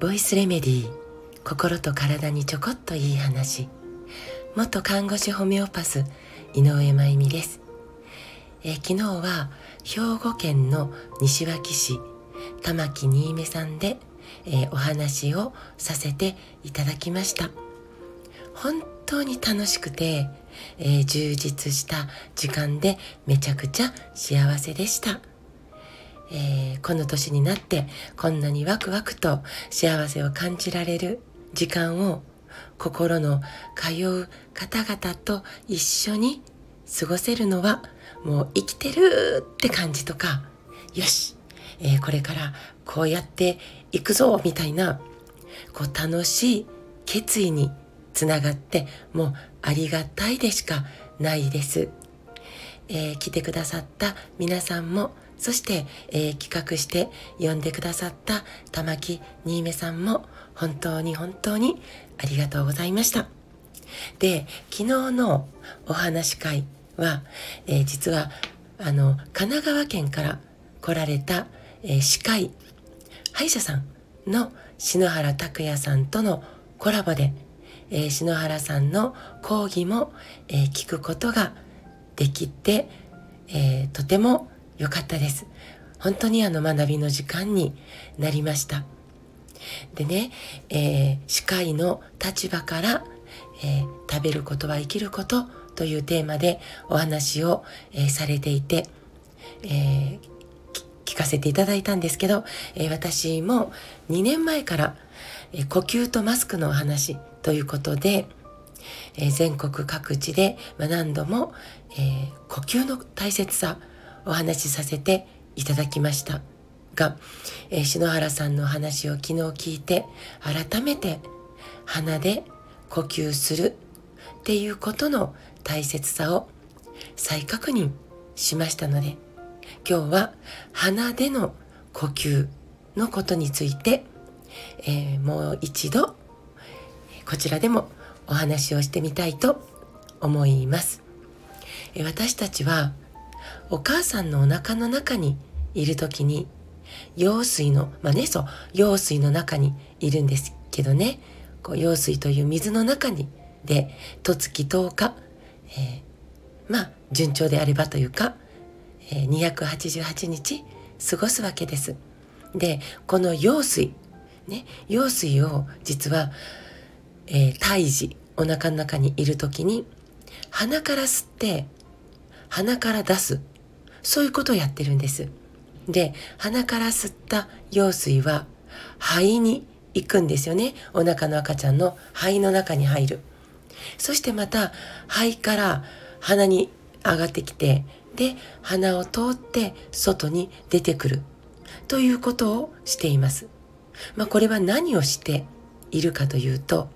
ボイスレメディー心と体にちょこっといい話。元看護師ホメオパス井上真由美です、え昨日は兵庫県の西脇市玉木新芽さんで、えお話をさせていただきました。本当に楽しくて、え、充実した時間でめちゃくちゃ幸せでした。えー、この年になってこんなにワクワクと幸せを感じられる時間を心の通う方々と一緒に過ごせるのはもう生きてるって感じとかよし、えー、これからこうやっていくぞみたいなこう楽しい決意につながってもうありがたいでしかないです、えー、来てくださった皆さんもそして、えー、企画して呼んでくださった玉木新芽さんも本当に本当にありがとうございました。で、昨日のお話会は、えー、実はあの神奈川県から来られた、えー、歯科医歯医者さんの篠原拓也さんとのコラボで、えー、篠原さんの講義も、えー、聞くことができて、えー、とても良かったです。本当にあの学びの時間になりました。でね、えー、歯科医の立場から、えー、食べることは生きることというテーマでお話を、えー、されていて、え聞かせていただいたんですけど、え私も2年前から、え呼吸とマスクのお話ということで、え全国各地で、ま何度も、え呼吸の大切さお話しさせていただきましたが、えー、篠原さんの話を昨日聞いて改めて鼻で呼吸するっていうことの大切さを再確認しましたので今日は鼻での呼吸のことについて、えー、もう一度こちらでもお話をしてみたいと思います。私たちはお母さんのお腹の中にいる時に羊水のまあねそう羊水の中にいるんですけどねこう羊水という水の中にで十月10日、えー、まあ順調であればというか、えー、288日過ごすわけです。でこの羊水ね羊水を実は、えー、胎児お腹の中にいる時に鼻から吸って鼻から出す。そういうことをやってるんです。で、鼻から吸った羊水は肺に行くんですよね。お腹の赤ちゃんの肺の中に入る。そしてまた肺から鼻に上がってきて、で、鼻を通って外に出てくる。ということをしています。まあこれは何をしているかというと、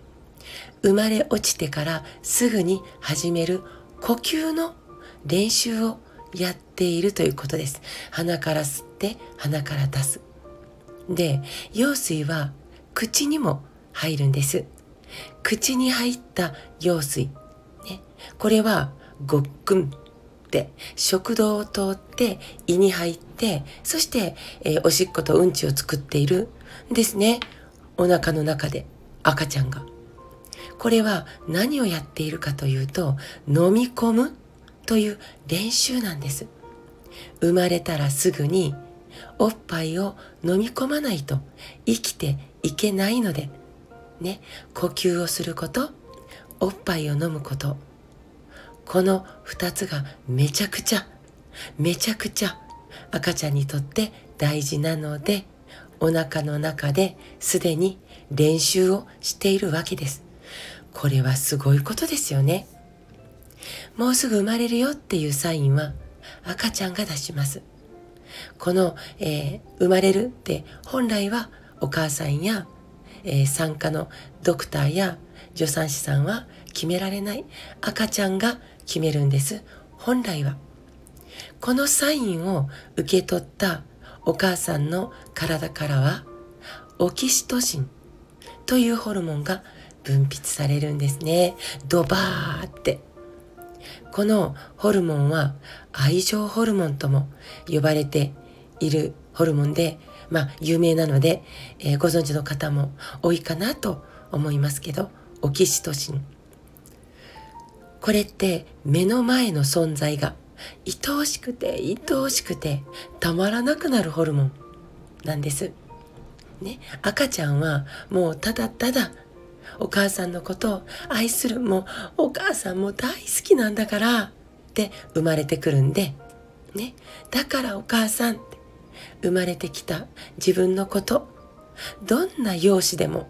生まれ落ちてからすぐに始める呼吸の練習をやっているということです。鼻から吸って鼻から出す。で、羊水は口にも入るんです。口に入った羊水。ね、これはごっくんって食道を通って胃に入ってそして、えー、おしっことうんちを作っているんですねお腹の中で赤ちゃんがこれは何をやっているかというと飲み込むという練習なんです。生まれたらすぐにおっぱいを飲み込まないと生きていけないので、ね、呼吸をすること、おっぱいを飲むこと、この二つがめちゃくちゃ、めちゃくちゃ赤ちゃんにとって大事なので、お腹の中ですでに練習をしているわけです。これはすごいことですよね。もうすぐ生まれるよっていうサインは赤ちゃんが出します。この、えー、生まれるって本来はお母さんや、えー、産科のドクターや助産師さんは決められない赤ちゃんが決めるんです。本来は。このサインを受け取ったお母さんの体からはオキシトシンというホルモンが分泌されるんですね。ドバーって。このホルモンは愛情ホルモンとも呼ばれているホルモンで、まあ、有名なので、えー、ご存知の方も多いかなと思いますけどオキシトシンこれって目の前の存在が愛おしくて愛おしくてたまらなくなるホルモンなんです。ね、赤ちゃんはもうただただお母さんのことを愛する。もうお母さんも大好きなんだからって生まれてくるんで、ね、だからお母さんって生まれてきた自分のことどんな容姿でも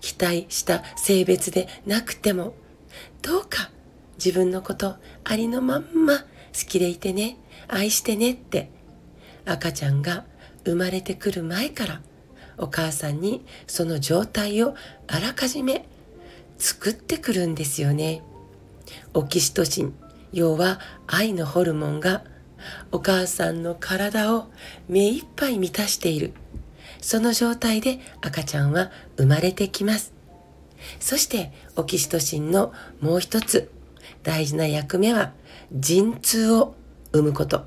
期待した性別でなくてもどうか自分のことありのまんま好きでいてね愛してねって赤ちゃんが生まれてくる前からお母さんにその状態をあらかじめ作ってくるんですよね。オキシトシン、要は愛のホルモンがお母さんの体を目いっぱい満たしている。その状態で赤ちゃんは生まれてきます。そしてオキシトシンのもう一つ大事な役目は陣痛を生むこと。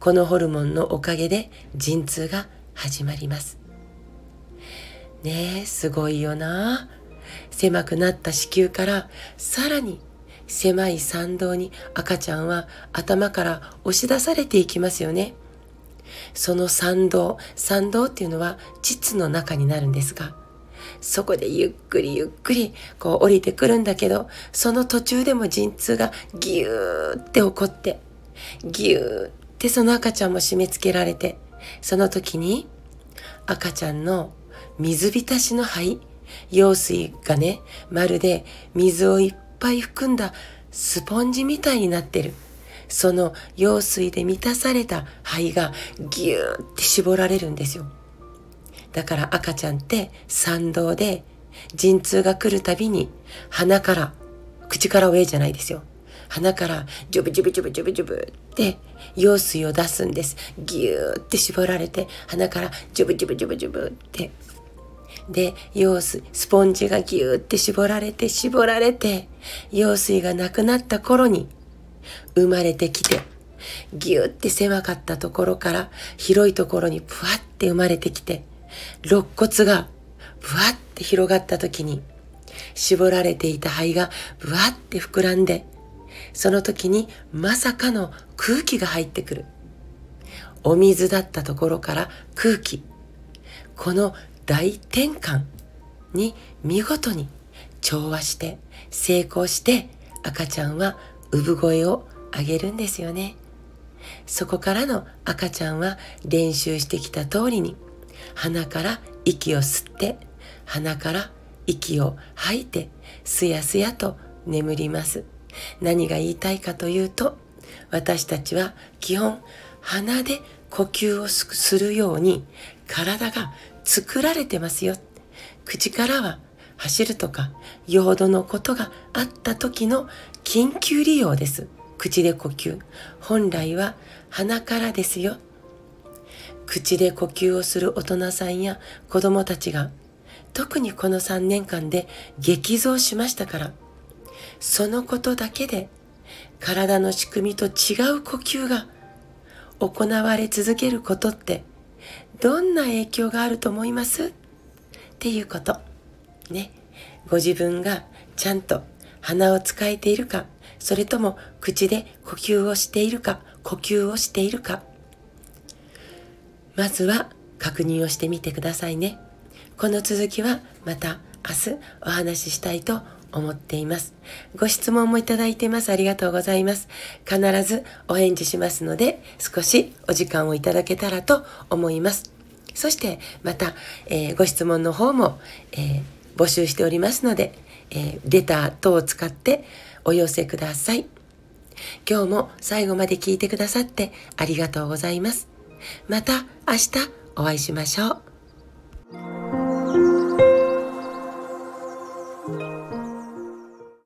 このホルモンのおかげで陣痛が始まります。ねえ、すごいよな。狭くなった子宮からさらに狭い参道に赤ちゃんは頭から押し出されていきますよね。その参道、参道っていうのは膣の中になるんですが、そこでゆっくりゆっくりこう降りてくるんだけど、その途中でも陣痛がギューって起こって、ギューってその赤ちゃんも締め付けられて、その時に赤ちゃんの水浸しの肺、用水がね、まるで水をいっぱい含んだスポンジみたいになってる。その用水で満たされた肺がギューって絞られるんですよ。だから赤ちゃんって産道で陣痛が来るたびに鼻から、口から上じゃないですよ。鼻からジュブジュブジュブジュブジュブって用水を出すんです。ギューって絞られて鼻からジュブジュブジュブジュブってで、用水、スポンジがギューって絞られて絞られて、用水がなくなった頃に生まれてきて、ギューって狭かったところから広いところにブワって生まれてきて、肋骨がブワって広がった時に、絞られていた肺がブワって膨らんで、その時にまさかの空気が入ってくる。お水だったところから空気。この大転換に見事に調和して成功して赤ちゃんは産声を上げるんですよね。そこからの赤ちゃんは練習してきた通りに鼻から息を吸って鼻から息を吐いてすやすやと眠ります。何が言いたいかというと私たちは基本鼻で呼吸をするように体が作られてますよ。口からは走るとか、用土のことがあった時の緊急利用です。口で呼吸。本来は鼻からですよ。口で呼吸をする大人さんや子供たちが特にこの3年間で激増しましたから、そのことだけで体の仕組みと違う呼吸が行われ続けることってどんな影響があると思います？っていうこと。ね。ご自分がちゃんと鼻を使えているか、それとも口で呼吸をしているか、呼吸をしているか。まずは確認をしてみてくださいね。この続きはまた明日お話ししたいと思思っています。ご質問もいただいてます。ありがとうございます。必ずお返事しますので、少しお時間をいただけたらと思います。そしてまた、えー、ご質問の方も、えー、募集しておりますので、えー、レター等を使ってお寄せください。今日も最後まで聞いてくださってありがとうございます。また明日お会いしましょう。